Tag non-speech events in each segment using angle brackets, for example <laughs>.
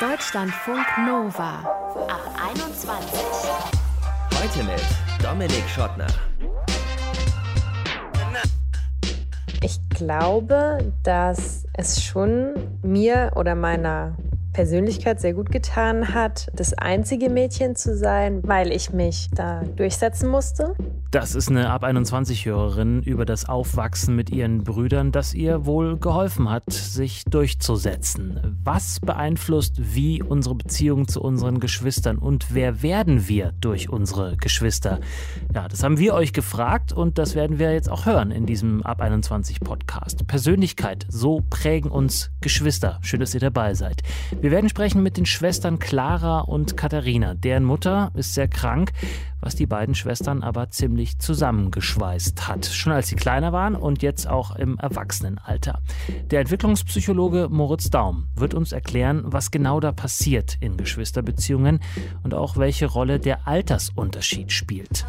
Deutschlandfunk Nova ab 21. Heute mit Dominik Schottner. Ich glaube, dass es schon mir oder meiner Persönlichkeit sehr gut getan hat, das einzige Mädchen zu sein, weil ich mich da durchsetzen musste. Das ist eine ab 21 Hörerin über das Aufwachsen mit ihren Brüdern, das ihr wohl geholfen hat, sich durchzusetzen. Was beeinflusst wie unsere Beziehung zu unseren Geschwistern und wer werden wir durch unsere Geschwister? Ja, das haben wir euch gefragt und das werden wir jetzt auch hören in diesem ab 21 Podcast. Persönlichkeit, so prägen uns Geschwister. Schön, dass ihr dabei seid. Wir werden sprechen mit den Schwestern Clara und Katharina. Deren Mutter ist sehr krank, was die beiden Schwestern aber ziemlich zusammengeschweißt hat. Schon als sie kleiner waren und jetzt auch im Erwachsenenalter. Der Entwicklungspsychologe Moritz Daum wird uns erklären, was genau da passiert in Geschwisterbeziehungen und auch welche Rolle der Altersunterschied spielt.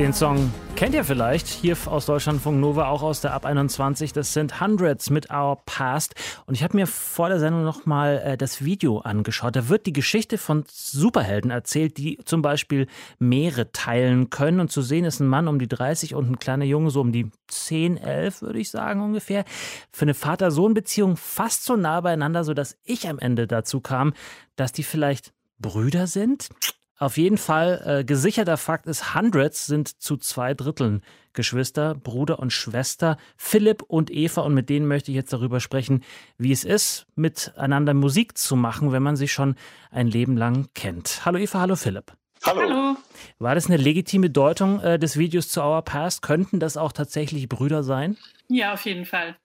Den Song kennt ihr vielleicht hier aus Deutschlandfunk Nova, auch aus der Ab 21. Das sind Hundreds mit Our Past. Und ich habe mir vor der Sendung nochmal äh, das Video angeschaut. Da wird die Geschichte von Superhelden erzählt, die zum Beispiel Meere teilen können. Und zu sehen ist ein Mann um die 30 und ein kleiner Junge so um die 10, 11, würde ich sagen ungefähr. Für eine Vater-Sohn-Beziehung fast so nah beieinander, sodass ich am Ende dazu kam, dass die vielleicht Brüder sind. Auf jeden Fall äh, gesicherter Fakt ist, Hundreds sind zu zwei Dritteln Geschwister, Bruder und Schwester, Philipp und Eva. Und mit denen möchte ich jetzt darüber sprechen, wie es ist, miteinander Musik zu machen, wenn man sich schon ein Leben lang kennt. Hallo Eva, hallo Philipp. Hallo. Hallo. War das eine legitime Deutung äh, des Videos zu Our Past? Könnten das auch tatsächlich Brüder sein? Ja, auf jeden Fall.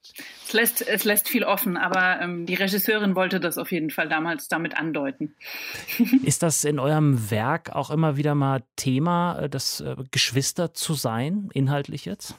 Es lässt, es lässt viel offen, aber ähm, die Regisseurin wollte das auf jeden Fall damals damit andeuten. <laughs> Ist das in eurem Werk auch immer wieder mal Thema, äh, das äh, Geschwister zu sein, inhaltlich jetzt?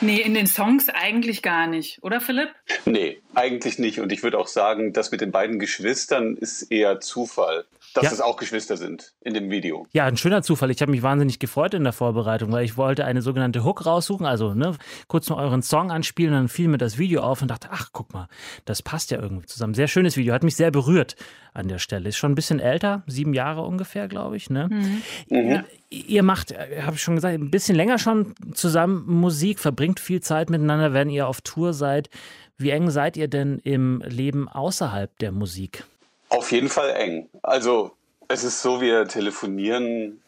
Nee, in den Songs eigentlich gar nicht, oder Philipp? Nee, eigentlich nicht. Und ich würde auch sagen, das mit den beiden Geschwistern ist eher Zufall dass ja. es auch Geschwister sind in dem Video. Ja, ein schöner Zufall. Ich habe mich wahnsinnig gefreut in der Vorbereitung, weil ich wollte eine sogenannte Hook raussuchen, also ne, kurz mal euren Song anspielen, dann fiel mir das Video auf und dachte, ach, guck mal, das passt ja irgendwie zusammen. Sehr schönes Video, hat mich sehr berührt an der Stelle. Ist schon ein bisschen älter, sieben Jahre ungefähr, glaube ich. Ne? Mhm. Mhm. Ihr macht, äh, habe ich schon gesagt, ein bisschen länger schon zusammen Musik, verbringt viel Zeit miteinander, wenn ihr auf Tour seid. Wie eng seid ihr denn im Leben außerhalb der Musik? Auf jeden Fall eng. Also es ist so, wir telefonieren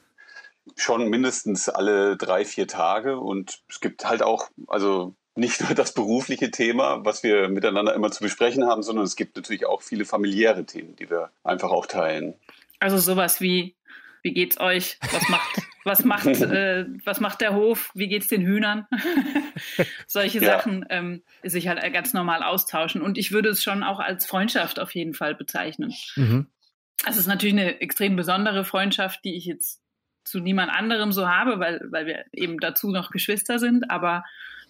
schon mindestens alle drei, vier Tage und es gibt halt auch, also nicht nur das berufliche Thema, was wir miteinander immer zu besprechen haben, sondern es gibt natürlich auch viele familiäre Themen, die wir einfach auch teilen. Also sowas wie, wie geht's euch? Was macht, was macht, <laughs> äh, was macht der Hof? Wie geht's den Hühnern? <laughs> Solche ja. Sachen ähm, sich halt ganz normal austauschen. Und ich würde es schon auch als Freundschaft auf jeden Fall bezeichnen. Mhm. Es ist natürlich eine extrem besondere Freundschaft, die ich jetzt zu niemand anderem so habe, weil, weil wir eben dazu noch Geschwister sind. Aber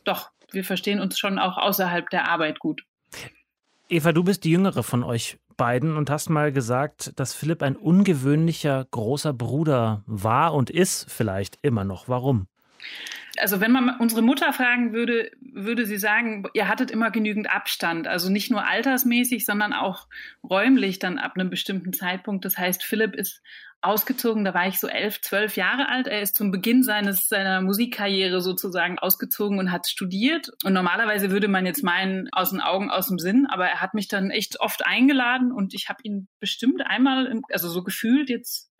doch, wir verstehen uns schon auch außerhalb der Arbeit gut. Eva, du bist die jüngere von euch beiden und hast mal gesagt, dass Philipp ein ungewöhnlicher großer Bruder war und ist vielleicht immer noch. Warum? Also wenn man unsere Mutter fragen würde, würde sie sagen, ihr hattet immer genügend Abstand. Also nicht nur altersmäßig, sondern auch räumlich dann ab einem bestimmten Zeitpunkt. Das heißt, Philipp ist ausgezogen, da war ich so elf, zwölf Jahre alt. Er ist zum Beginn seines, seiner Musikkarriere sozusagen ausgezogen und hat studiert. Und normalerweise würde man jetzt meinen, aus den Augen, aus dem Sinn, aber er hat mich dann echt oft eingeladen und ich habe ihn bestimmt einmal, also so gefühlt jetzt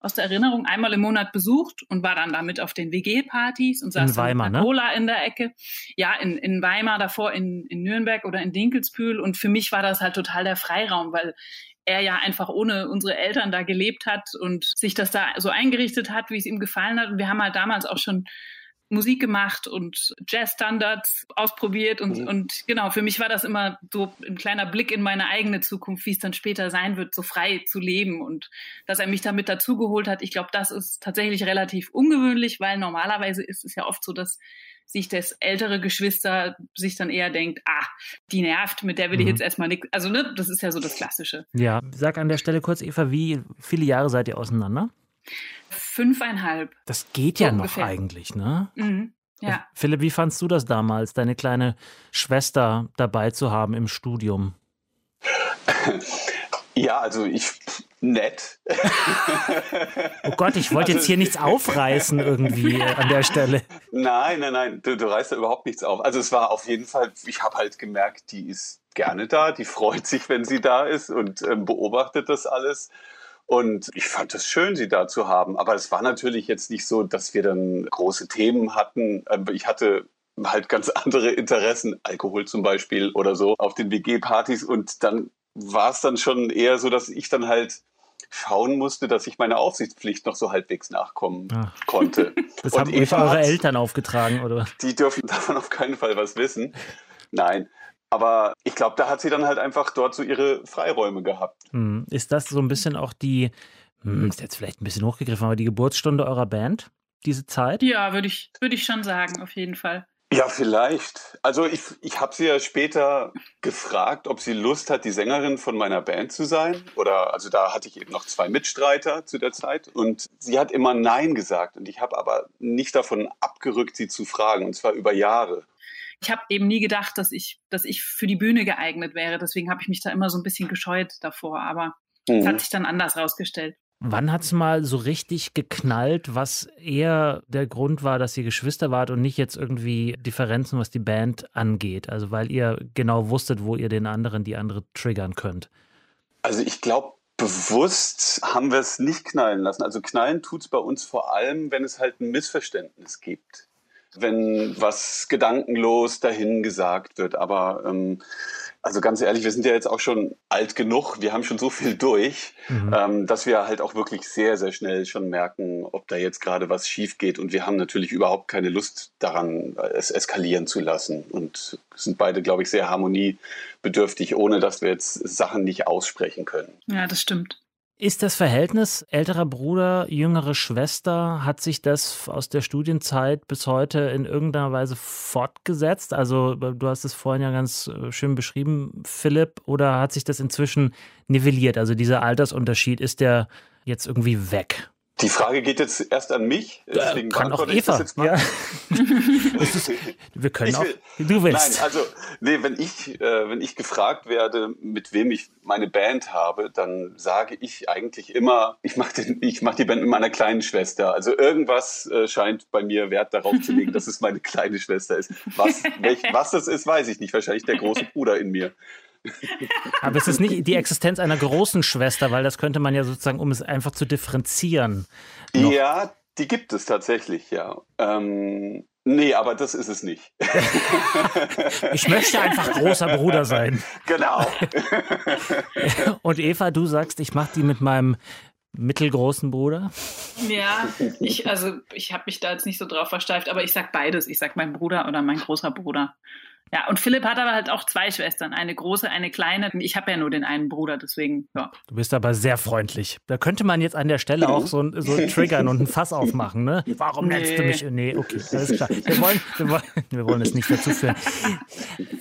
aus der Erinnerung einmal im Monat besucht und war dann damit auf den WG-Partys und saß in Weimar, mit ne? Cola in der Ecke. Ja, in, in Weimar, davor in, in Nürnberg oder in Dinkelsbühl. Und für mich war das halt total der Freiraum, weil er ja einfach ohne unsere Eltern da gelebt hat und sich das da so eingerichtet hat, wie es ihm gefallen hat. Und wir haben halt damals auch schon Musik gemacht und Jazzstandards ausprobiert und, mhm. und genau, für mich war das immer so ein kleiner Blick in meine eigene Zukunft, wie es dann später sein wird, so frei zu leben und dass er mich damit dazugeholt hat. Ich glaube, das ist tatsächlich relativ ungewöhnlich, weil normalerweise ist es ja oft so, dass sich das ältere Geschwister sich dann eher denkt, ah, die nervt, mit der will ich mhm. jetzt erstmal nichts. Also, ne, das ist ja so das Klassische. Ja, sag an der Stelle kurz, Eva, wie viele Jahre seid ihr auseinander? Fünfeinhalb. Das geht ja So noch ungefähr. eigentlich, ne? Mhm. Ja. Philipp, wie fandst du das damals, deine kleine Schwester dabei zu haben im Studium? <laughs> Ja, also ich nett. <laughs> Oh Gott, ich wollte Also- jetzt hier nichts aufreißen irgendwie äh, an der Stelle. <laughs> Nein, nein, nein, du, du reißt da überhaupt nichts auf. Also es war auf jeden Fall, ich habe halt gemerkt, die ist gerne da, die freut sich, wenn sie da ist und ähm, beobachtet das alles. Und ich fand es schön, sie da zu haben. Aber es war natürlich jetzt nicht so, dass wir dann große Themen hatten. Ähm, Ich hatte halt ganz <laughs> andere Interessen, Alkohol zum Beispiel oder so, auf den WG-Partys. Und dann war es dann schon eher so, dass ich dann halt schauen musste, dass ich meiner Aufsichtspflicht noch so halbwegs nachkommen Ah. konnte. <laughs> Das Und haben Eva eure Eltern aufgetragen, oder? die dürfen <laughs> davon auf keinen Fall was wissen. Nein. Aber ich glaube, da hat sie dann halt einfach dort so ihre Freiräume gehabt. Hm. Ist das so ein bisschen auch die, hm, ist jetzt vielleicht ein bisschen hochgegriffen, aber die Geburtsstunde eurer Band, diese Zeit? Ja, würde ich, würde ich schon sagen, auf jeden Fall. Ja, vielleicht. Also ich, ich habe sie ja später gefragt, ob sie Lust hat, die Sängerin von meiner Band zu sein. Oder also da hatte ich eben noch zwei Mitstreiter zu der Zeit. Und sie hat immer Nein gesagt. Und ich habe aber nicht davon abgerückt, sie zu fragen. Und zwar über Jahre. Ich habe eben nie gedacht, dass ich, dass ich für die Bühne geeignet wäre. Deswegen habe ich mich da immer so ein bisschen gescheut davor. Aber es Mhm. hat sich dann anders rausgestellt. Wann hat es mal so richtig geknallt, was eher der Grund war, dass ihr Geschwister wart und nicht jetzt irgendwie Differenzen, was die Band angeht? Also weil ihr genau wusstet, wo ihr den anderen, die andere triggern könnt. Also ich glaube, bewusst haben wir es nicht knallen lassen. Also knallen tut es bei uns vor allem, wenn es halt ein Missverständnis gibt. Wenn was gedankenlos dahin gesagt wird. Aber ähm, also ganz ehrlich, wir sind ja jetzt auch schon alt genug, wir haben schon so viel durch, Mhm. ähm, dass wir halt auch wirklich sehr, sehr schnell schon merken, ob da jetzt gerade was schief geht. Und wir haben natürlich überhaupt keine Lust daran, es eskalieren zu lassen. Und sind beide, glaube ich, sehr harmoniebedürftig, ohne dass wir jetzt Sachen nicht aussprechen können. Ja, das stimmt. Ist das Verhältnis älterer Bruder, jüngere Schwester, hat sich das aus der Studienzeit bis heute in irgendeiner Weise fortgesetzt? Also du hast es vorhin ja ganz äh, schön beschrieben, Philipp, oder hat sich das inzwischen nivelliert? Also dieser Altersunterschied, ist der jetzt irgendwie weg? Die Frage geht jetzt erst an mich. Deswegen Äh, Kann auch das Eva. jetzt mal. Ja. <laughs> Es ist, wir können Ich auch, will- du willst. Nein, also nee, wenn ich, äh, wenn ich gefragt werde, mit wem ich meine Band habe, dann sage ich eigentlich immer, ich mache ich mach die Band mit meiner kleinen Schwester. Also irgendwas äh, scheint bei mir Wert darauf zu legen, dass es meine kleine Schwester ist. Was, welch, was das ist, weiß ich nicht. Wahrscheinlich der große Bruder in mir. <laughs> Aber es ist nicht die Existenz einer großen Schwester, weil das könnte man ja sozusagen, um es einfach zu differenzieren. Noch. Ja, die gibt es tatsächlich, ja. Ähm, nee, aber das ist es nicht. <laughs> Ich möchte einfach großer Bruder sein. genau. <laughs> Und Eva, du sagst, ich mache die mit meinem mittelgroßen Bruder. Ja, ich, also ich habe mich da jetzt nicht so drauf versteift, aber ich sag beides. Ich sag mein Bruder oder mein großer Bruder. Ja, und Philipp hat aber halt auch zwei Schwestern, eine große, eine kleine. Ich habe ja nur den einen Bruder, deswegen, ja. Du bist aber sehr freundlich. Da könnte man jetzt an der Stelle auch so, ein- so <laughs> triggern und ein Fass aufmachen, ne? Warum nennst du Nee. mich? Nee, okay, alles klar. Wir wollen, wir wollen, wir wollen es nicht dazu führen.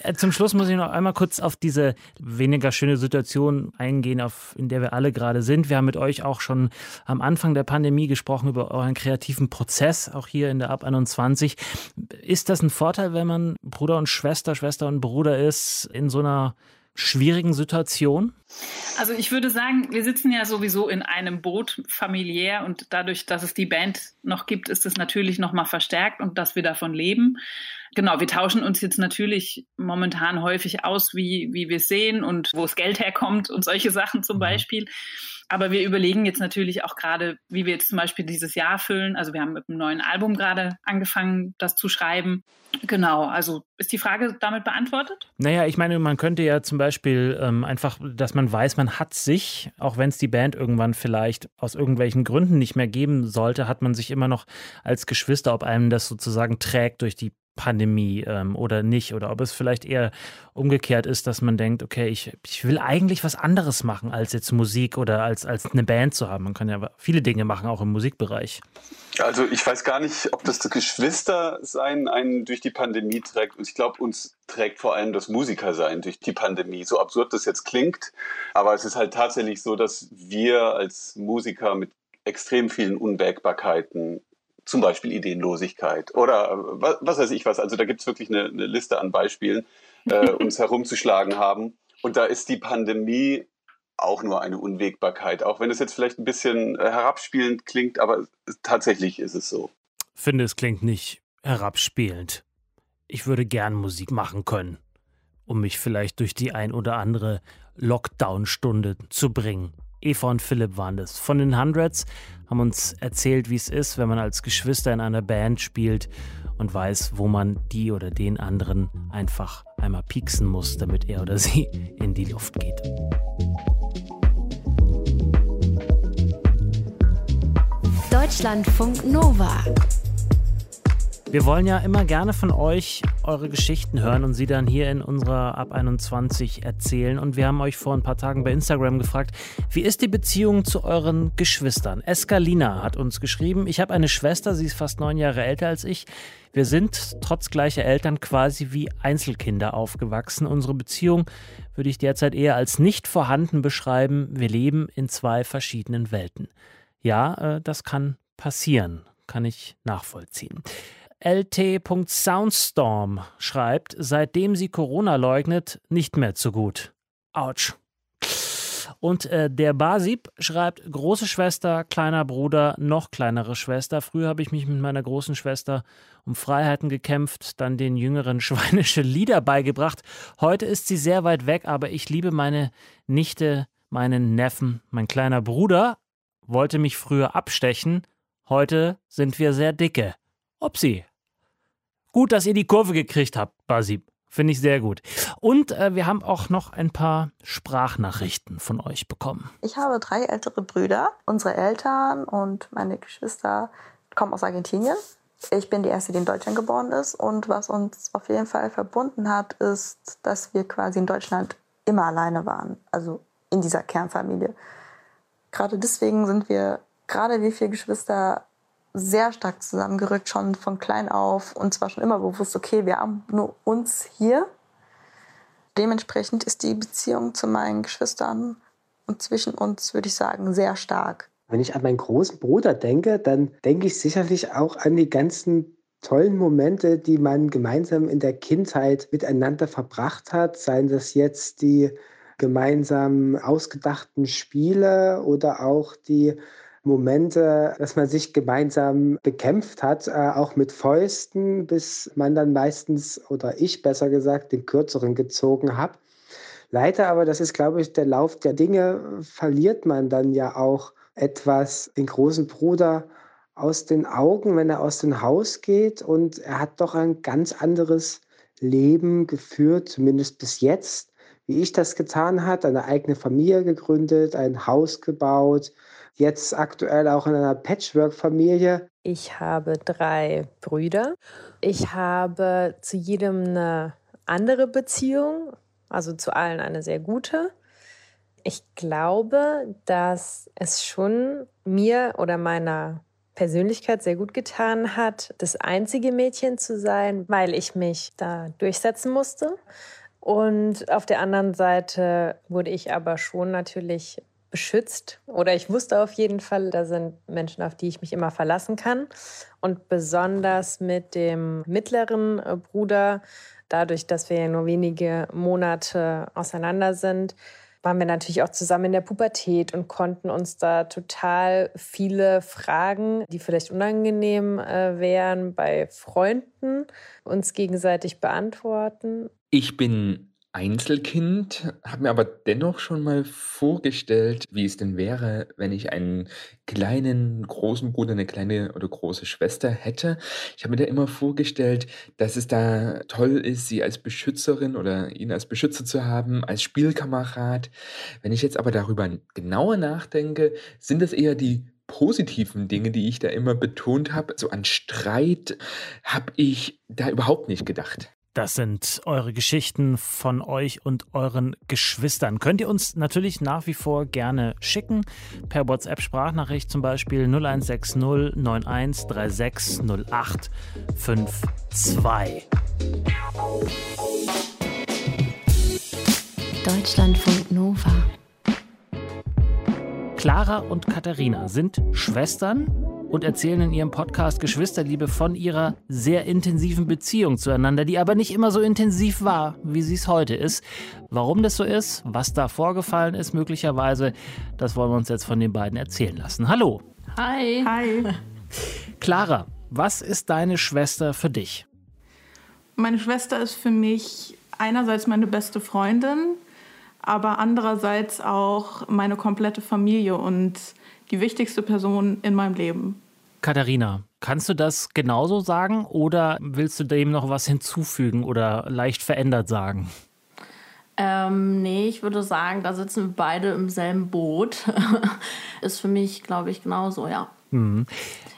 Äh, Zum Schluss muss ich noch einmal kurz auf diese weniger schöne Situation eingehen, auf, in der wir alle gerade sind. Wir haben mit euch auch schon am Anfang der Pandemie gesprochen über euren kreativen Prozess, auch hier in der Ab 21. Ist das ein Vorteil, wenn man Bruder und Schwester, Schwester und Bruder ist, in so einer schwierigen Situation? Also ich würde sagen, wir sitzen ja sowieso in einem Boot familiär und dadurch, dass es die Band noch gibt, ist es natürlich noch mal verstärkt und dass wir davon leben. Genau, wir tauschen uns jetzt natürlich momentan häufig aus, wie, wie wir es sehen und wo das Geld herkommt und solche Sachen zum Mhm. Beispiel. Aber wir überlegen jetzt natürlich auch gerade, wie wir jetzt zum Beispiel dieses Jahr füllen. Also wir haben mit einem neuen Album gerade angefangen, das zu schreiben. Genau, also ist die Frage damit beantwortet? Naja, ich meine, man könnte ja zum Beispiel ähm, einfach, dass man weiß, man hat sich, auch wenn es die Band irgendwann vielleicht aus irgendwelchen Gründen nicht mehr geben sollte, hat man sich immer noch als Geschwister, ob einem das sozusagen trägt durch die Pandemie ähm, oder nicht. Oder ob es vielleicht eher umgekehrt ist, dass man denkt, okay, ich, ich will eigentlich was anderes machen, als jetzt Musik oder als, als eine Band zu haben. Man kann ja viele Dinge machen, auch im Musikbereich. Also ich weiß gar nicht, ob das Geschwistersein einen durch die Pandemie trägt. Und ich glaube, uns trägt vor allem das Musikersein durch die Pandemie. So absurd das jetzt klingt, aber es ist halt tatsächlich so, dass wir als Musiker mit extrem vielen Unwägbarkeiten, zum Beispiel Ideenlosigkeit oder was, was weiß ich was. Also da gibt es wirklich eine, eine, Liste an Beispielen, äh, <laughs> uns herumzuschlagen haben. Und da ist die Pandemie auch nur eine Unwägbarkeit, auch wenn es jetzt vielleicht ein bisschen äh, herabspielend klingt, aber tatsächlich ist es so. Finde, es klingt nicht herabspielend. Ich würde gern Musik machen können, um mich vielleicht durch die ein oder andere Lockdown-Stunde zu bringen. Eva und Philipp waren das. Von den Hundreds haben uns erzählt, wie es ist, wenn man als Geschwister in einer Band spielt und weiß, wo man die oder den anderen einfach einmal pieksen muss, damit er oder sie <laughs> in die Luft geht. Deutschlandfunk Nova. Wir wollen ja immer gerne von euch eure Geschichten hören und sie dann hier in unserer Ab 21 erzählen. Und wir haben euch vor ein paar Tagen bei Instagram gefragt, wie ist die Beziehung zu euren Geschwistern? Eskalina hat uns geschrieben, ich habe eine Schwester, sie ist fast neun Jahre älter als ich. Wir sind trotz gleicher Eltern quasi wie Einzelkinder aufgewachsen. Unsere Beziehung würde ich derzeit eher als nicht vorhanden beschreiben. Wir leben in zwei verschiedenen Welten. Ja, äh, das kann passieren, kann ich nachvollziehen. LT.Soundstorm schreibt, seitdem sie Corona leugnet, nicht mehr zu gut. Autsch. Und äh, der Basib schreibt, große Schwester, kleiner Bruder, noch kleinere Schwester. Früher habe ich mich mit meiner großen Schwester um Freiheiten gekämpft, dann den jüngeren <laughs> schweinische Lieder beigebracht. Heute ist sie sehr weit weg, aber ich liebe meine Nichte, meinen Neffen. Mein kleiner Bruder wollte mich früher abstechen. Heute sind wir sehr dicke. Upsi. Gut, dass ihr die Kurve gekriegt habt, Basib. Finde ich sehr gut. Und äh, wir haben auch noch ein paar Sprachnachrichten von euch bekommen. Ich habe drei ältere Brüder. Unsere Eltern und meine Geschwister kommen aus Argentinien. Ich bin die Erste, die in Deutschland geboren ist. Und was uns auf jeden Fall verbunden hat, ist, dass wir quasi in Deutschland immer alleine waren. Also in dieser Kernfamilie. Gerade deswegen sind wir, gerade wir vier Geschwister, sehr stark zusammengerückt, schon von klein auf. Und zwar schon immer bewusst, okay, wir haben nur uns hier. Dementsprechend ist die Beziehung zu meinen Geschwistern und zwischen uns, würde ich sagen, sehr stark. Wenn ich an meinen großen Bruder denke, dann denke ich sicherlich auch an die ganzen tollen Momente, die man gemeinsam in der Kindheit miteinander verbracht hat, seien das jetzt die gemeinsam ausgedachten Spiele oder auch die Momente, dass man sich gemeinsam bekämpft hat, äh, auch mit Fäusten, bis man dann meistens, oder ich besser gesagt, den kürzeren gezogen habe. Leider aber, das ist, glaube ich, der Lauf der Dinge, verliert man dann ja auch etwas den großen Bruder aus den Augen, wenn er aus dem Haus geht. Und er hat doch ein ganz anderes Leben geführt, zumindest bis jetzt, wie ich das getan hat, eine eigene Familie gegründet, ein Haus gebaut, jetzt aktuell auch in einer Patchwork-Familie. Ich habe drei Brüder. Ich habe zu jedem eine andere Beziehung, also zu allen eine sehr gute. Ich glaube, dass es schon mir oder meiner Persönlichkeit sehr gut getan hat, das einzige Mädchen zu sein, weil ich mich da durchsetzen musste. Und auf der anderen Seite wurde ich aber schon natürlich beschützt oder ich wusste auf jeden Fall, da sind Menschen, auf die ich mich immer verlassen kann. Und besonders mit dem mittleren äh, Bruder, dadurch, dass wir ja nur wenige Monate auseinander sind, waren wir natürlich auch zusammen in der Pubertät und konnten uns da total viele Fragen, die vielleicht unangenehm äh, wären, bei Freunden uns gegenseitig beantworten. Ich bin Einzelkind, habe mir aber dennoch schon mal vorgestellt, wie es denn wäre, wenn ich einen kleinen, großen Bruder, eine kleine oder große Schwester hätte. Ich habe mir da immer vorgestellt, dass es da toll ist, sie als Beschützerin oder ihn als Beschützer zu haben, als Spielkamerad. Wenn ich jetzt aber darüber genauer nachdenke, sind das eher die positiven Dinge, die ich da immer betont habe. So an Streit habe ich da überhaupt nicht gedacht. Das sind eure Geschichten von euch und euren Geschwistern. Könnt ihr uns natürlich nach wie vor gerne schicken. Per WhatsApp-Sprachnachricht zum Beispiel 0160 9136 0852. Deutschlandfunk Nova. Clara und Katharina sind Schwestern und erzählen in ihrem Podcast Geschwisterliebe von ihrer sehr intensiven Beziehung zueinander, die aber nicht immer so intensiv war, wie sie es heute ist. Warum das so ist, was da vorgefallen ist möglicherweise, das wollen wir uns jetzt von den beiden erzählen lassen. Hallo. Hi. Hi. <laughs> Clara, was ist deine Schwester für dich? Meine Schwester ist für mich einerseits meine beste Freundin, aber andererseits auch meine komplette Familie und die wichtigste Person in meinem Leben. Katharina, kannst du das genauso sagen oder willst du dem noch was hinzufügen oder leicht verändert sagen? Ähm, nee, ich würde sagen, da sitzen wir beide im selben Boot. <laughs> ist für mich, glaube ich, genauso, ja. Mhm.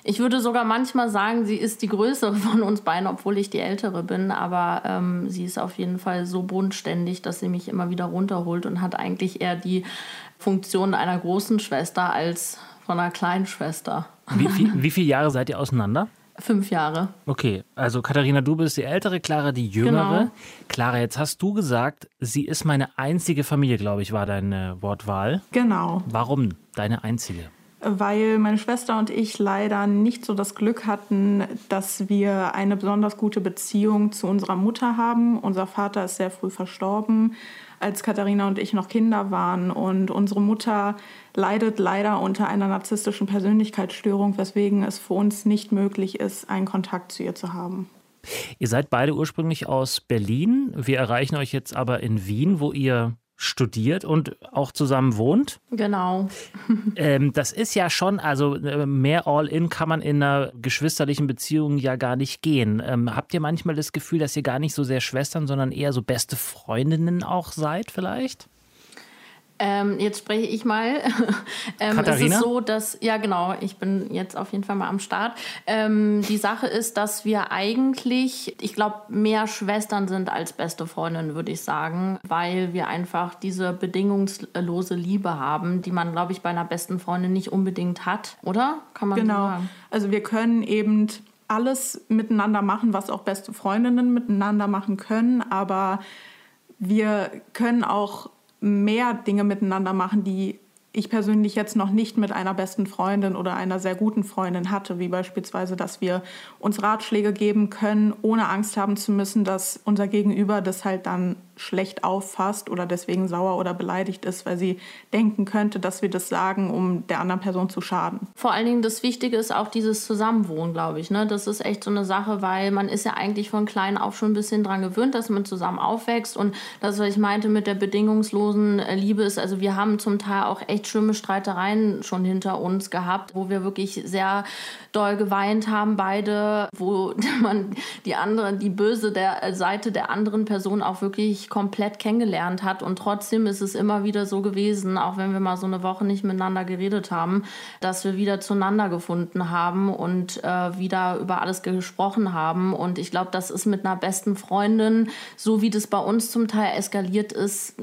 Ich würde sogar manchmal sagen, sie ist die größere <laughs> von uns beiden, obwohl ich die ältere bin. Aber ähm, sie ist auf jeden Fall so bodenständig, dass sie mich immer wieder runterholt und hat eigentlich eher die Funktion einer großen Schwester als von einer kleinen Schwester. Wie, wie, wie viele Jahre seid ihr auseinander? Fünf Jahre. Okay, also Katharina, du bist die ältere, Clara die jüngere. Genau. Clara, jetzt hast du gesagt, sie ist meine einzige Familie, glaube ich, war deine Wortwahl. Genau. Warum deine einzige? Weil meine Schwester und ich leider nicht so das Glück hatten, dass wir eine besonders gute Beziehung zu unserer Mutter haben. Unser Vater ist sehr früh verstorben als Katharina und ich noch Kinder waren. Und unsere Mutter leidet leider unter einer narzisstischen Persönlichkeitsstörung, weswegen es für uns nicht möglich ist, einen Kontakt zu ihr zu haben. Ihr seid beide ursprünglich aus Berlin. Wir erreichen euch jetzt aber in Wien, wo ihr studiert und auch zusammen wohnt. Genau. <laughs> ähm, das ist ja schon, also äh, mehr All-In kann man in einer geschwisterlichen Beziehung ja gar nicht gehen. Ähm, habt ihr manchmal das Gefühl, dass ihr gar nicht so sehr Schwestern, sondern eher so beste Freundinnen auch seid vielleicht? Ähm, jetzt spreche ich mal. <laughs> ähm, Katharina? Es ist so, dass, ja genau, ich bin jetzt auf jeden Fall mal am Start. Ähm, die Sache ist, dass wir eigentlich, ich glaube, mehr Schwestern sind als beste Freundinnen, würde ich sagen, weil wir einfach diese bedingungslose Liebe haben, die man, glaube ich, bei einer besten Freundin nicht unbedingt hat, oder? Kann man genau. so sagen? Also wir können eben alles miteinander machen, was auch beste Freundinnen miteinander machen können, aber wir können auch mehr Dinge miteinander machen, die ich persönlich jetzt noch nicht mit einer besten Freundin oder einer sehr guten Freundin hatte, wie beispielsweise, dass wir uns Ratschläge geben können, ohne Angst haben zu müssen, dass unser Gegenüber das halt dann schlecht auffasst oder deswegen sauer oder beleidigt ist, weil sie denken könnte, dass wir das sagen, um der anderen Person zu schaden. Vor allen Dingen das Wichtige ist auch dieses Zusammenwohnen, glaube ich. Ne? Das ist echt so eine Sache, weil man ist ja eigentlich von klein auf schon ein bisschen dran gewöhnt, dass man zusammen aufwächst und das, was ich meinte mit der bedingungslosen äh, Liebe ist, also wir haben zum Teil auch echt schlimme Streitereien schon hinter uns gehabt, wo wir wirklich sehr doll geweint haben, beide, wo <laughs> man die andere, die böse der Seite der anderen Person auch wirklich komplett kennengelernt hat. Und trotzdem ist es immer wieder so gewesen, auch wenn wir mal so eine Woche nicht miteinander geredet haben, dass wir wieder zueinander gefunden haben und äh, wieder über alles gesprochen haben. Und ich glaube, das ist mit einer besten Freundin, so wie das bei uns zum Teil eskaliert ist,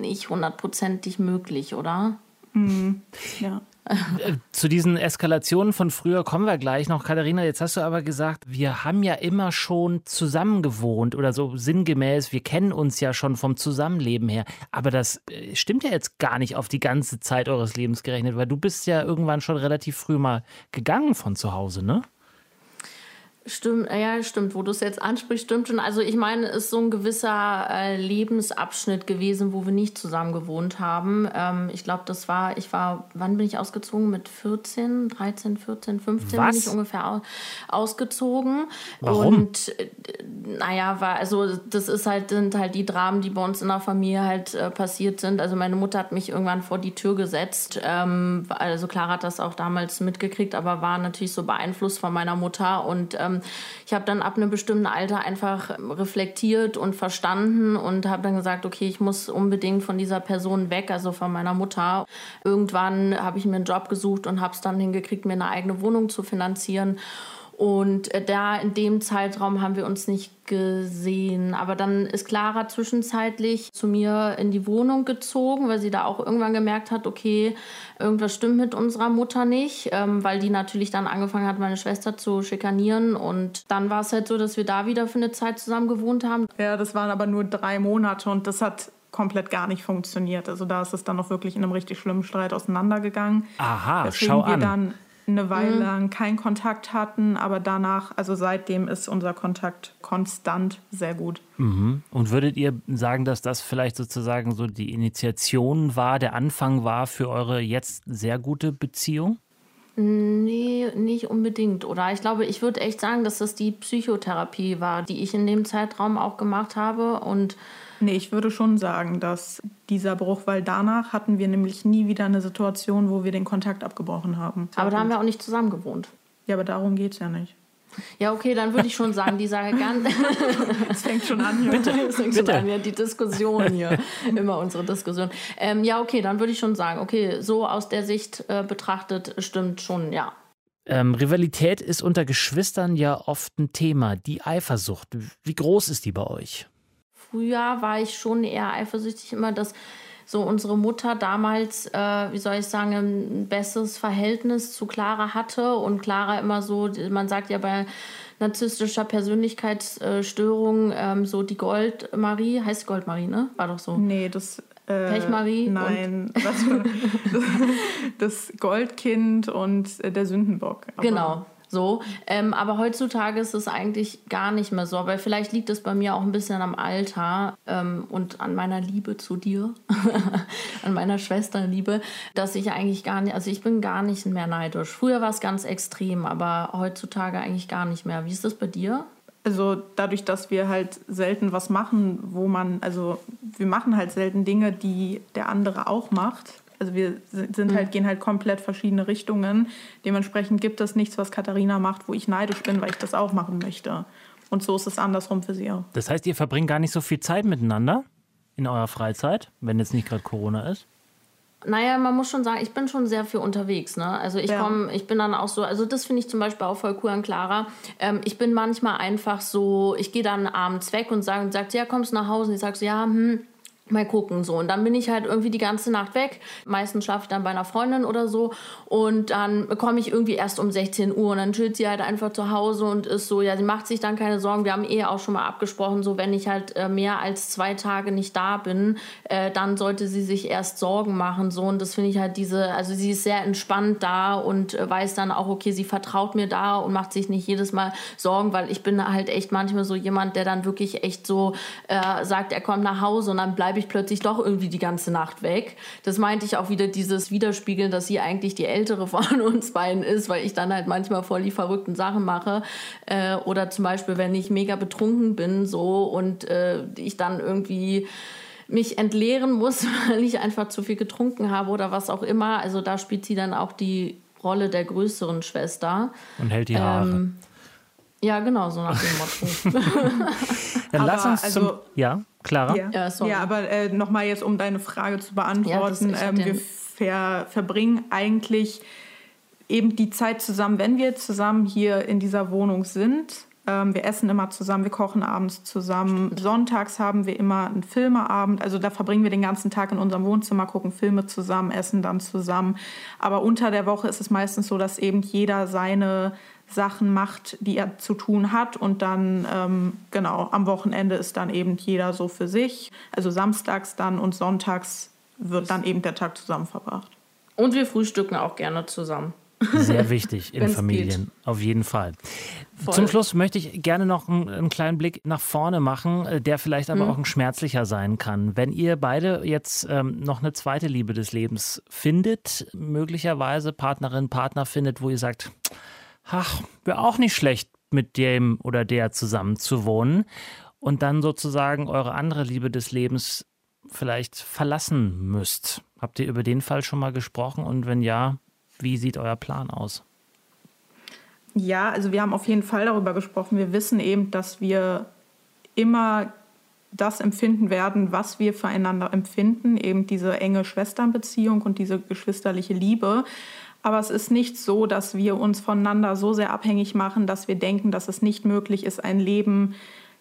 nicht hundertprozentig möglich, oder? Mhm. Ja. Äh, zu diesen Eskalationen von früher kommen wir gleich noch. Katharina, jetzt hast du aber gesagt, wir haben ja immer schon zusammen gewohnt oder so sinngemäß, wir kennen uns ja schon vom Zusammenleben her. Aber das äh, stimmt ja jetzt gar nicht auf die ganze Zeit eures Lebens gerechnet, weil du bist ja irgendwann schon relativ früh mal gegangen von zu Hause, ne? Stimmt, ja, stimmt, wo du es jetzt ansprichst, stimmt schon. Also ich meine, es ist so ein gewisser äh, Lebensabschnitt gewesen, wo wir nicht zusammen gewohnt haben. Ähm, ich glaube, das war, ich war, wann bin ich ausgezogen? Mit 14, 13, 14, 15 Was? bin ich ungefähr au ausgezogen. Warum? Und äh, naja, war, also das ist halt, sind halt die Dramen, die bei uns in der Familie halt äh, passiert sind. Also meine Mutter hat mich irgendwann vor die Tür gesetzt. Ähm, also Clara hat das auch damals mitgekriegt, aber war natürlich so beeinflusst von meiner Mutter und ähm, ich habe dann ab einem bestimmten Alter einfach reflektiert und verstanden und habe dann gesagt, okay, ich muss unbedingt von dieser Person weg, also von meiner Mutter. Irgendwann habe ich mir einen Job gesucht und habe es dann hingekriegt, mir eine eigene Wohnung zu finanzieren. Und äh, da in dem Zeitraum haben wir uns nicht gesehen. Aber dann ist Clara zwischenzeitlich zu mir in die Wohnung gezogen, weil sie da auch irgendwann gemerkt hat, okay, irgendwas stimmt mit unserer Mutter nicht, ähm, weil die natürlich dann angefangen hat, meine Schwester zu schikanieren. Und dann war es halt so, dass wir da wieder für eine Zeit zusammen gewohnt haben. Ja, das waren aber nur drei Monate und das hat komplett gar nicht funktioniert. Also da ist es dann noch wirklich in einem richtig schlimmen Streit auseinandergegangen. Aha, Deswegen schau wir an. Eine Weile Mhm. lang keinen Kontakt hatten, aber danach, also seitdem ist unser Kontakt konstant sehr gut. Mhm. Und würdet ihr sagen, dass das vielleicht sozusagen so die Initiation war, der Anfang war für eure jetzt sehr gute Beziehung? Nee, nicht unbedingt. Oder ich glaube, ich würde echt sagen, dass das die Psychotherapie war, die ich in dem Zeitraum auch gemacht habe. Und Nee, ich würde schon sagen, dass dieser Bruch, weil danach hatten wir nämlich nie wieder eine Situation, wo wir den Kontakt abgebrochen haben. aber da haben wir auch nicht zusammen gewohnt. Ja, aber darum geht es ja nicht. Ja, okay, dann würde ich schon sagen, dieser ganz. Es fängt schon an hier. Bitte, es fängt Bitte. schon an, ja, die Diskussion hier. <laughs> Immer unsere Diskussion. Ähm, ja, okay, dann würde ich schon sagen, okay, so aus der Sicht äh, betrachtet stimmt schon, ja. Ähm, Rivalität ist unter Geschwistern ja oft ein Thema. Die Eifersucht, wie groß ist die bei euch? Früher war ich schon eher eifersüchtig immer, dass so unsere Mutter damals, äh, wie soll ich sagen, ein besseres Verhältnis zu Clara hatte und Clara immer so, man sagt ja bei narzisstischer Persönlichkeitsstörung ähm, so die Goldmarie, heißt Goldmarie, ne? War doch so. Nee, das. Äh, Pechmarie und- Nein, für, <laughs> das Goldkind und äh, der Sündenbock. Aber Genau, so. Ähm, aber heutzutage ist es eigentlich gar nicht mehr so. Aber vielleicht liegt es bei mir auch ein bisschen am Alter ähm, und an meiner Liebe zu dir, <laughs> an meiner Schwesterliebe, dass ich eigentlich gar nicht, also ich bin gar nicht mehr neidisch. Früher war es ganz extrem, aber heutzutage eigentlich gar nicht mehr. Wie ist das bei dir? Also dadurch, dass wir halt selten was machen, wo man, also wir machen halt selten Dinge, die der andere auch macht. Also wir sind halt, gehen halt komplett verschiedene Richtungen. Dementsprechend gibt es nichts, was Katharina macht, wo ich neidisch bin, weil ich das auch machen möchte. Und so ist es andersrum für sie auch. Das heißt, ihr verbringt gar nicht so viel Zeit miteinander in eurer Freizeit, wenn jetzt nicht gerade Corona ist? Naja, man muss schon sagen, ich bin schon sehr viel unterwegs. Ne? Also ich Ja. komme, ich bin dann auch so, also das finde ich zum Beispiel auch voll cool an Clara. Ähm, ich bin manchmal einfach so, ich gehe dann abends weg und sage, sagt, ja, kommst du nach Hause? Und ich sage so, ja, hm, mal gucken so. Und dann bin ich halt irgendwie die ganze Nacht weg. Meistens schlafe ich dann bei einer Freundin oder so. Und dann komme ich irgendwie erst um 16 Uhr und dann chillt sie halt einfach zu Hause und ist so ja sie macht sich dann keine Sorgen. Wir haben eh auch schon mal abgesprochen so wenn ich halt äh, mehr als zwei Tage nicht da bin äh, dann sollte sie sich erst Sorgen machen so. Und das finde ich halt diese also sie ist sehr entspannt da und äh, weiß dann auch okay sie vertraut mir da und macht sich nicht jedes Mal Sorgen weil ich bin halt echt manchmal so jemand der dann wirklich echt so äh, sagt er kommt nach Hause und dann bleibe ich plötzlich doch irgendwie die ganze Nacht weg. Das meinte ich auch wieder dieses Widerspiegeln, dass sie eigentlich die ältere von <laughs> uns beiden ist, weil ich dann halt manchmal voll die verrückten Sachen mache. Äh, oder zum Beispiel, wenn ich mega betrunken bin so und äh, ich dann irgendwie mich entleeren muss, <laughs> weil ich einfach zu viel getrunken habe oder was auch immer. Also da spielt sie dann auch die Rolle der größeren Schwester. Und hält die Haare. Ähm, ja, genau, so nach dem Motto. <laughs> Dann lass aber uns zum. also- Ja, Clara? Ja, Ja, sorry. ja aber äh, nochmal jetzt, um deine Frage zu Ja, beantworten. hab ähm, wir ver verbringen eigentlich eben die Zeit zusammen, wenn wir zusammen hier in dieser Wohnung sind. Ähm, wir essen immer zusammen, wir kochen abends zusammen. Sonntags haben wir immer einen Filmeabend. Also da verbringen wir den ganzen Tag in unserem Wohnzimmer, gucken Filme zusammen, essen dann zusammen. Aber unter der Woche ist es meistens so, dass eben jeder seine Sachen macht, die er zu tun hat. Und dann, ähm, genau, am Wochenende ist dann eben jeder so für sich. Also samstags dann und sonntags wird dann eben der Tag zusammen verbracht. Und wir frühstücken auch gerne zusammen. Sehr <laughs> wichtig in Wenn's Familien, auf jeden Fall. Voll. Zum Schluss möchte ich gerne noch einen, einen kleinen Blick nach vorne machen, äh, der vielleicht aber Mhm. auch ein schmerzlicher sein kann. Wenn ihr beide jetzt ähm, noch eine zweite Liebe des Lebens findet, möglicherweise Partnerin, Partner findet, wo ihr sagt, ach, wäre auch nicht schlecht, mit dem oder der zusammen zu wohnen und dann sozusagen eure andere Liebe des Lebens vielleicht verlassen müsst. Habt ihr über den Fall schon mal gesprochen und wenn ja, wie sieht euer Plan aus? Ja, also wir haben auf jeden Fall darüber gesprochen. Wir wissen eben, dass wir immer das empfinden werden, was wir füreinander empfinden, eben diese enge Schwesternbeziehung und diese geschwisterliche Liebe. Aber es ist nicht so, dass wir uns voneinander so sehr abhängig machen, dass wir denken, dass es nicht möglich ist, ein Leben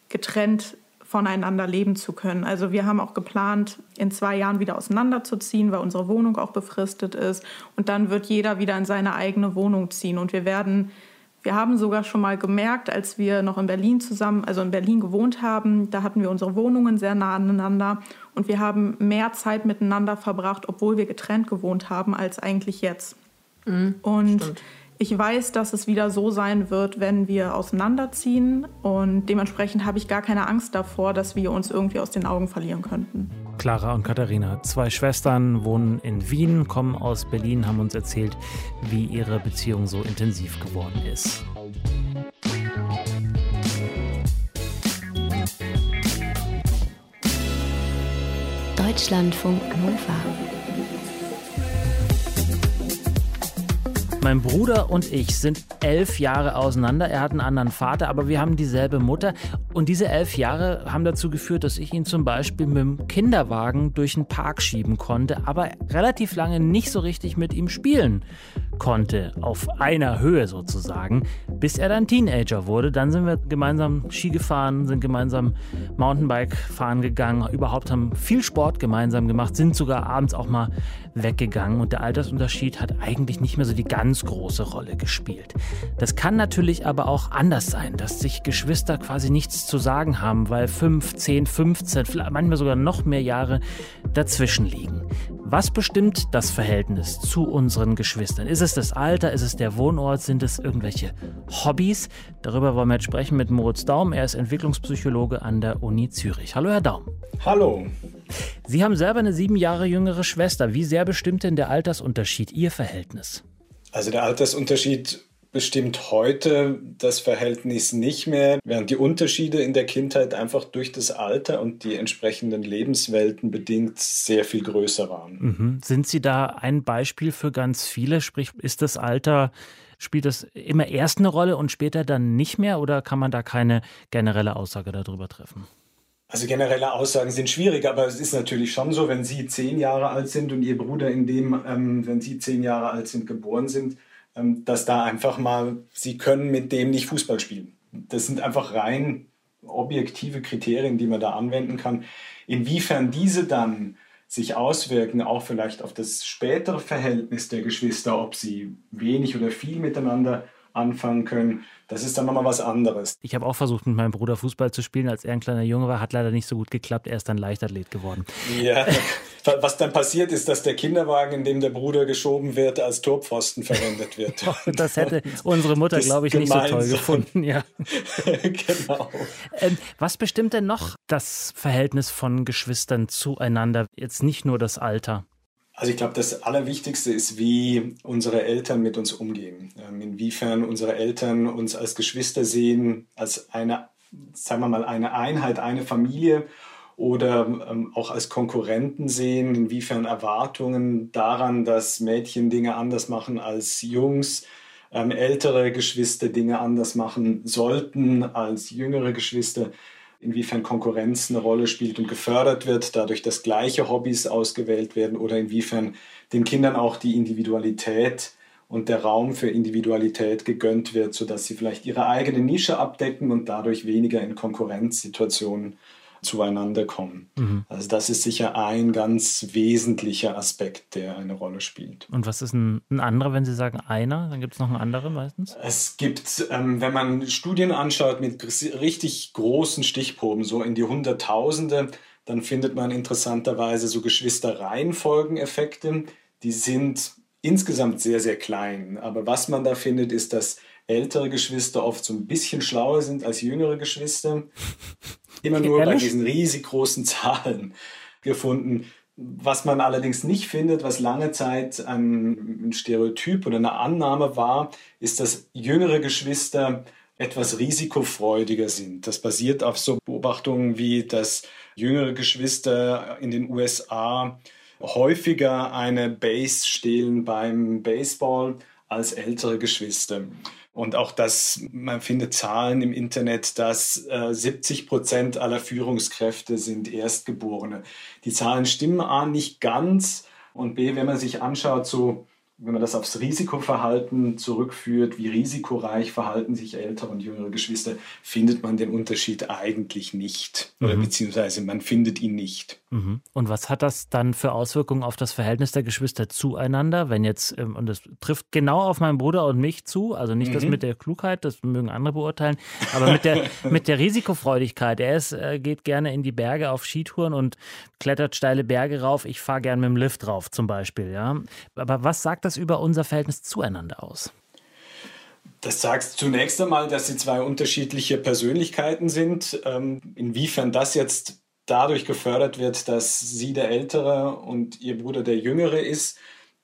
getrennt voneinander leben zu können. Also wir haben auch geplant, in zwei Jahren wieder auseinanderzuziehen, weil unsere Wohnung auch befristet ist. Und dann wird jeder wieder in seine eigene Wohnung ziehen. Und wir werden Wir haben sogar schon mal gemerkt, als wir noch in Berlin zusammen, also in Berlin gewohnt haben, da hatten wir unsere Wohnungen sehr nah aneinander und wir haben mehr Zeit miteinander verbracht, obwohl wir getrennt gewohnt haben, als eigentlich jetzt. Mhm, und stimmt. ich weiß, dass es wieder so sein wird, wenn wir auseinanderziehen und dementsprechend habe ich gar keine Angst davor, dass wir uns irgendwie aus den Augen verlieren könnten. Clara und Katharina, zwei Schwestern, wohnen in Wien, kommen aus Berlin, haben uns erzählt, wie ihre Beziehung so intensiv geworden ist. Deutschlandfunk Nova Mein Bruder und ich sind elf Jahre auseinander. Er hat einen anderen Vater, aber wir haben dieselbe Mutter. Und diese elf Jahre haben dazu geführt, dass ich ihn zum Beispiel mit dem Kinderwagen durch den Park schieben konnte, aber relativ lange nicht so richtig mit ihm spielen konnte, auf einer Höhe sozusagen, bis er dann Teenager wurde. Dann sind wir gemeinsam Ski gefahren, sind gemeinsam Mountainbike fahren gegangen, überhaupt haben viel Sport gemeinsam gemacht, sind sogar abends auch mal weggegangen und der Altersunterschied hat eigentlich nicht mehr so die ganz große Rolle gespielt. Das kann natürlich aber auch anders sein, dass sich Geschwister quasi nichts zu sagen haben, weil 5, 10, 15, vielleicht manchmal sogar noch mehr Jahre dazwischen liegen. Was bestimmt das Verhältnis zu unseren Geschwistern? Ist es das Alter? Ist es der Wohnort? Sind es irgendwelche Hobbys? Darüber wollen wir jetzt sprechen mit Moritz Daum. Er ist Entwicklungspsychologe an der Uni Zürich. Hallo, Herr Daum. Hallo. Sie haben selber eine sieben Jahre jüngere Schwester. Wie sehr bestimmt denn der Altersunterschied Ihr Verhältnis? Also der Altersunterschied bestimmt heute das Verhältnis nicht mehr, während die Unterschiede in der Kindheit einfach durch das Alter und die entsprechenden Lebenswelten bedingt sehr viel größer waren. Mhm. Sind Sie da ein Beispiel für ganz viele? Sprich, ist das Alter, spielt das immer erst eine Rolle und später dann nicht mehr oder kann man da keine generelle Aussage darüber treffen? Also generelle Aussagen sind schwierig, aber es ist natürlich schon so, wenn Sie zehn Jahre alt sind und Ihr Bruder in dem, ähm, wenn Sie zehn Jahre alt sind, geboren sind, dass da einfach mal, sie können mit dem nicht Fußball spielen. Das sind einfach rein objektive Kriterien, die man da anwenden kann. Inwiefern diese dann sich auswirken, auch vielleicht auf das spätere Verhältnis der Geschwister, ob sie wenig oder viel miteinander anfangen können, das ist dann nochmal was anderes. Ich habe auch versucht, mit meinem Bruder Fußball zu spielen, als er ein kleiner Junge war. Hat leider nicht so gut geklappt. Er ist dann Leichtathlet geworden. Ja, <laughs> was dann passiert ist, dass der Kinderwagen, in dem der Bruder geschoben wird, als Torpfosten verwendet wird. <laughs> das hätte unsere Mutter, glaube ich, nicht so toll gefunden. Ja. <laughs> genau. Ähm, was bestimmt denn noch das Verhältnis von Geschwistern zueinander? Jetzt nicht nur das Alter. Also ich glaube, das Allerwichtigste ist, wie unsere Eltern mit uns umgehen. Ähm, inwiefern unsere Eltern uns als Geschwister sehen, als eine, sagen wir mal, eine Einheit, eine Familie oder ähm, auch als Konkurrenten sehen, inwiefern Erwartungen daran, dass Mädchen Dinge anders machen als Jungs, ähm, ältere Geschwister Dinge anders machen sollten als jüngere Geschwister inwiefern Konkurrenz eine Rolle spielt und gefördert wird, dadurch, dass gleiche Hobbys ausgewählt werden oder inwiefern den Kindern auch die Individualität und der Raum für Individualität gegönnt wird, sodass sie vielleicht ihre eigene Nische abdecken und dadurch weniger in Konkurrenzsituationen zueinander kommen. Mhm. Also das ist sicher ein ganz wesentlicher Aspekt, der eine Rolle spielt. Und was ist ein, ein anderer, wenn Sie sagen einer? Dann gibt es noch einen anderen meistens? Es gibt, ähm, wenn man Studien anschaut mit richtig großen Stichproben, so in die Hunderttausende, dann findet man interessanterweise so Geschwisterreihenfolgeneffekte. Die sind insgesamt sehr, sehr klein. Aber was man da findet, ist, dass ältere Geschwister oft so ein bisschen schlauer sind als jüngere Geschwister. <laughs> Immer nur Ehrlich? bei diesen riesig großen <laughs> Zahlen gefunden. Was man allerdings nicht findet, was lange Zeit ein Stereotyp oder eine Annahme war, ist, dass jüngere Geschwister etwas risikofreudiger sind. Das basiert auf so Beobachtungen wie, dass jüngere Geschwister in den USA häufiger eine Base stehlen beim Baseball als ältere Geschwister. Und auch das, man findet Zahlen im Internet, dass äh, 70 Prozent aller Führungskräfte sind Erstgeborene. Die Zahlen stimmen A nicht ganz und B, wenn man sich anschaut, so wenn man das aufs Risikoverhalten zurückführt, wie risikoreich verhalten sich ältere und jüngere Geschwister, findet man den Unterschied eigentlich nicht. Oder Mhm. beziehungsweise man findet ihn nicht. Mhm. Und was hat das dann für Auswirkungen auf das Verhältnis der Geschwister zueinander, wenn jetzt, ähm, und das trifft genau auf meinen Bruder und mich zu, also nicht das Mhm. mit der Klugheit, das mögen andere beurteilen, aber mit der, <laughs> mit der Risikofreudigkeit. Er ist, äh, geht gerne in die Berge auf Skitouren und klettert steile Berge rauf. Ich fahre gerne mit dem Lift rauf zum Beispiel, ja. Aber was sagt das über unser Verhältnis zueinander aus? Das sagt zunächst einmal, dass sie zwei unterschiedliche Persönlichkeiten sind. Ähm, inwiefern das jetzt dadurch gefördert wird, dass sie der Ältere und ihr Bruder der Jüngere ist,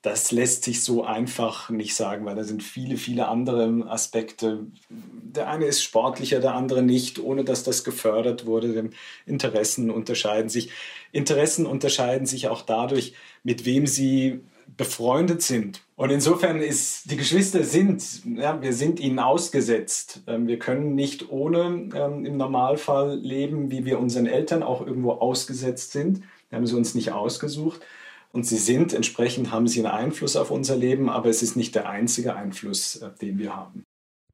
das lässt sich so einfach nicht sagen, weil da sind viele, viele andere Aspekte. Der eine ist sportlicher, der andere nicht, ohne dass das gefördert wurde. Interessen unterscheiden sich. Interessen unterscheiden sich auch dadurch, mit wem sie befreundet sind. Und insofern ist, die Geschwister sind, ja, wir sind ihnen ausgesetzt. Ähm, wir können nicht ohne ähm, im Normalfall leben, wie wir unseren Eltern auch irgendwo ausgesetzt sind. Wir haben sie uns nicht ausgesucht. Und sie sind, entsprechend haben sie einen Einfluss auf unser Leben, aber es ist nicht der einzige Einfluss, äh, den wir haben.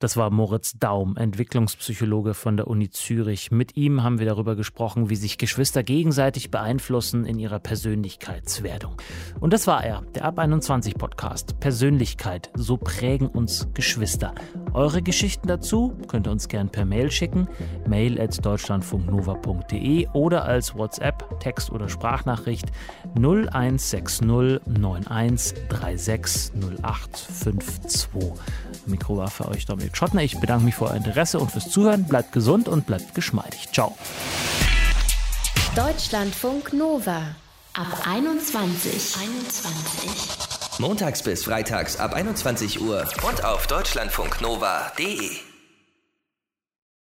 Das war Moritz Daum, Entwicklungspsychologe von der Uni Zürich. Mit ihm haben wir darüber gesprochen, wie sich Geschwister gegenseitig beeinflussen in ihrer Persönlichkeitswerdung. Und das war er, der Ab 21 Podcast. Persönlichkeit, so prägen uns Geschwister. Eure Geschichten dazu könnt ihr uns gern per Mail schicken, mail at deutschlandfunknova.de oder als WhatsApp, Text oder Sprachnachricht 0160 91 36 0852. Mikro war für euch Dominik Schottner. Ich bedanke mich für euer Interesse und fürs Zuhören. Bleibt gesund und bleibt geschmeidig. Ciao. Deutschlandfunk Nova ab 21. 21. Montags bis freitags ab 21 Uhr und auf deutschlandfunknova.de.